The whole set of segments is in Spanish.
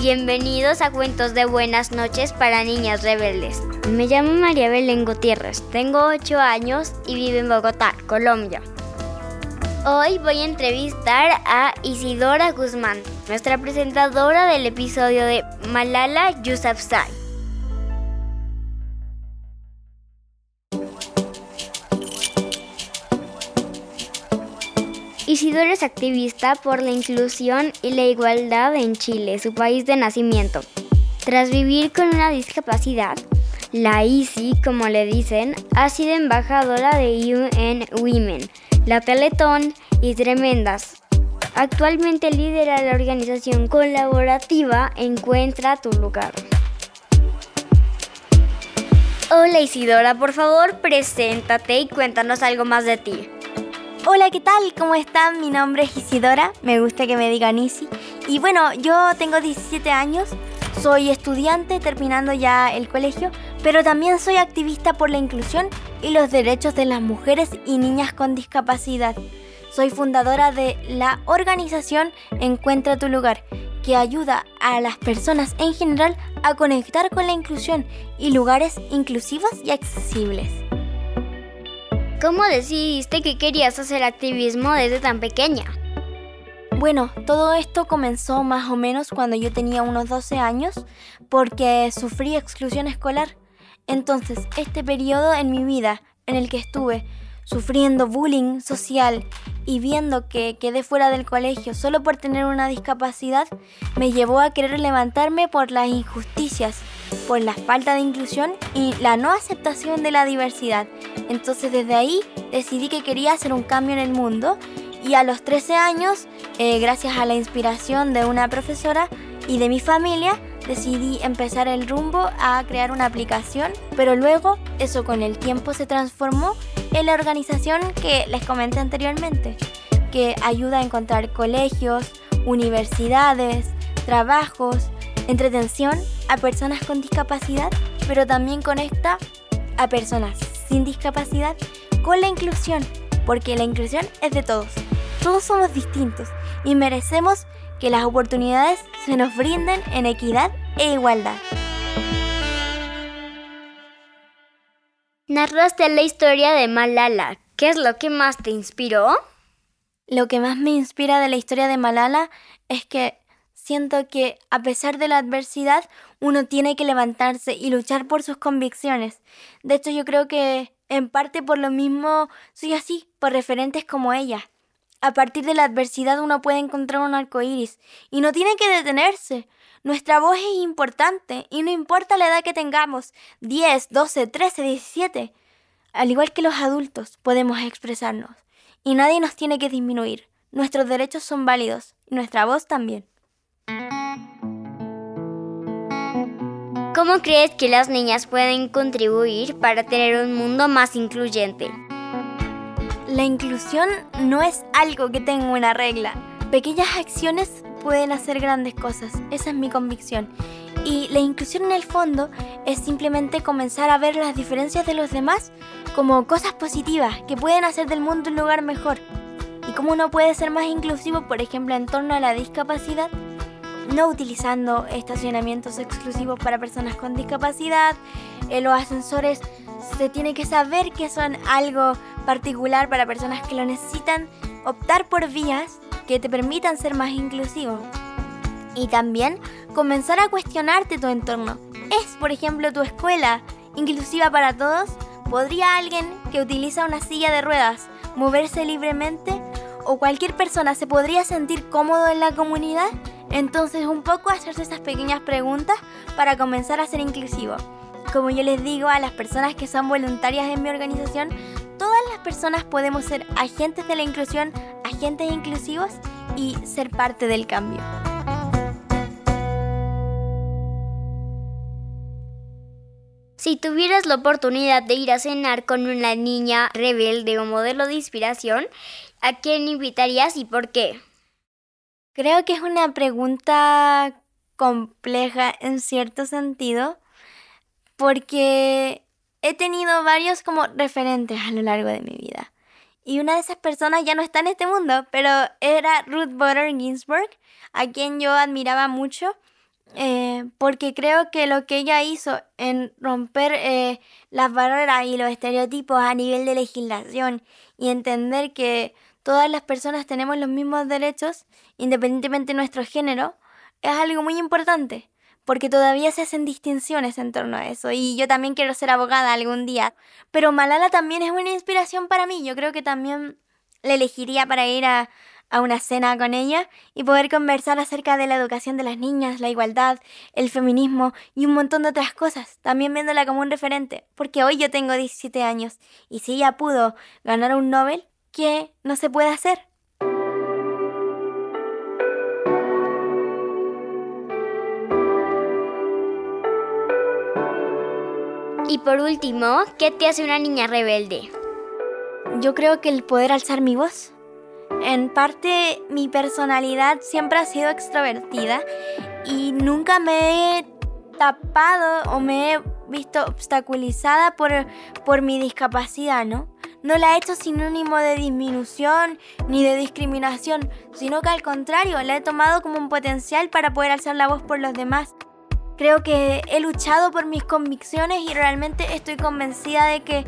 Bienvenidos a Cuentos de Buenas noches para Niñas Rebeldes. Me llamo María Belén Gutiérrez, tengo 8 años y vivo en Bogotá, Colombia. Hoy voy a entrevistar a Isidora Guzmán, nuestra presentadora del episodio de Malala Yousafzai. Isidora es activista por la inclusión y la igualdad en Chile, su país de nacimiento. Tras vivir con una discapacidad, la ICI, como le dicen, ha sido embajadora de UN Women, la Teletón y Tremendas. Actualmente lidera la organización colaborativa Encuentra tu lugar. Hola Isidora, por favor, preséntate y cuéntanos algo más de ti. Hola, ¿qué tal? ¿Cómo están? Mi nombre es Isidora, me gusta que me digan Isi. Y bueno, yo tengo 17 años, soy estudiante terminando ya el colegio, pero también soy activista por la inclusión y los derechos de las mujeres y niñas con discapacidad. Soy fundadora de la organización Encuentra tu lugar, que ayuda a las personas en general a conectar con la inclusión y lugares inclusivos y accesibles. ¿Cómo decidiste que querías hacer activismo desde tan pequeña? Bueno, todo esto comenzó más o menos cuando yo tenía unos 12 años porque sufrí exclusión escolar. Entonces, este periodo en mi vida en el que estuve sufriendo bullying social y viendo que quedé fuera del colegio solo por tener una discapacidad, me llevó a querer levantarme por las injusticias, por la falta de inclusión y la no aceptación de la diversidad. Entonces desde ahí decidí que quería hacer un cambio en el mundo y a los 13 años, eh, gracias a la inspiración de una profesora y de mi familia, decidí empezar el rumbo a crear una aplicación, pero luego eso con el tiempo se transformó en la organización que les comenté anteriormente, que ayuda a encontrar colegios, universidades, trabajos, entretención a personas con discapacidad, pero también conecta a personas sin discapacidad con la inclusión, porque la inclusión es de todos. Todos somos distintos y merecemos que las oportunidades se nos brinden en equidad e igualdad. Narraste la historia de Malala. ¿Qué es lo que más te inspiró? Lo que más me inspira de la historia de Malala es que siento que a pesar de la adversidad uno tiene que levantarse y luchar por sus convicciones. De hecho yo creo que en parte por lo mismo soy así, por referentes como ella. A partir de la adversidad uno puede encontrar un arco iris y no tiene que detenerse. Nuestra voz es importante y no importa la edad que tengamos, 10, 12, 13, 17. Al igual que los adultos, podemos expresarnos y nadie nos tiene que disminuir. Nuestros derechos son válidos y nuestra voz también. ¿Cómo crees que las niñas pueden contribuir para tener un mundo más incluyente? La inclusión no es algo que tenga una regla. Pequeñas acciones pueden hacer grandes cosas, esa es mi convicción. Y la inclusión en el fondo es simplemente comenzar a ver las diferencias de los demás como cosas positivas que pueden hacer del mundo un lugar mejor. Y cómo uno puede ser más inclusivo, por ejemplo, en torno a la discapacidad, no utilizando estacionamientos exclusivos para personas con discapacidad. En los ascensores se tiene que saber que son algo particular para personas que lo necesitan, optar por vías que te permitan ser más inclusivo. Y también comenzar a cuestionarte tu entorno. ¿Es, por ejemplo, tu escuela inclusiva para todos? ¿Podría alguien que utiliza una silla de ruedas moverse libremente? ¿O cualquier persona se podría sentir cómodo en la comunidad? Entonces un poco hacerse esas pequeñas preguntas para comenzar a ser inclusivo. Como yo les digo a las personas que son voluntarias en mi organización, todas las personas podemos ser agentes de la inclusión, agentes inclusivos y ser parte del cambio. Si tuvieras la oportunidad de ir a cenar con una niña rebelde o modelo de inspiración, ¿a quién invitarías y por qué? Creo que es una pregunta compleja en cierto sentido, porque he tenido varios como referentes a lo largo de mi vida. Y una de esas personas ya no está en este mundo, pero era Ruth Bader Ginsburg, a quien yo admiraba mucho. Eh, porque creo que lo que ella hizo en romper eh, las barreras y los estereotipos a nivel de legislación y entender que todas las personas tenemos los mismos derechos, independientemente de nuestro género, es algo muy importante, porque todavía se hacen distinciones en torno a eso, y yo también quiero ser abogada algún día, pero Malala también es una inspiración para mí, yo creo que también le elegiría para ir a, a una cena con ella y poder conversar acerca de la educación de las niñas, la igualdad, el feminismo y un montón de otras cosas, también viéndola como un referente, porque hoy yo tengo 17 años y si ella pudo ganar un Nobel, ¿qué no se puede hacer? Y por último, ¿qué te hace una niña rebelde? Yo creo que el poder alzar mi voz en parte mi personalidad siempre ha sido extrovertida y nunca me he tapado o me he visto obstaculizada por, por mi discapacidad, ¿no? No la he hecho sinónimo de disminución ni de discriminación, sino que al contrario, la he tomado como un potencial para poder alzar la voz por los demás. Creo que he luchado por mis convicciones y realmente estoy convencida de que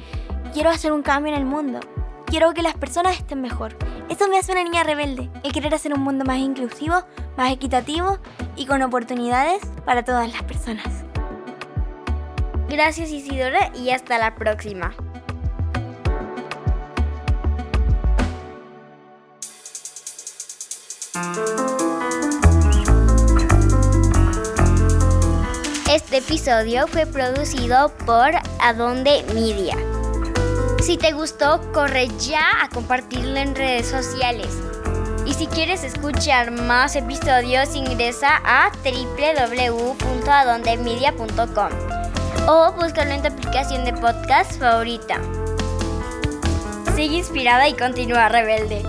quiero hacer un cambio en el mundo. Quiero que las personas estén mejor. Eso me hace una niña rebelde, el querer hacer un mundo más inclusivo, más equitativo y con oportunidades para todas las personas. Gracias Isidora y hasta la próxima. Este episodio fue producido por Adonde Media. Si te gustó, corre ya a compartirlo en redes sociales. Y si quieres escuchar más episodios, ingresa a www.adondemedia.com o búscalo en tu aplicación de podcast favorita. Sigue inspirada y continúa rebelde.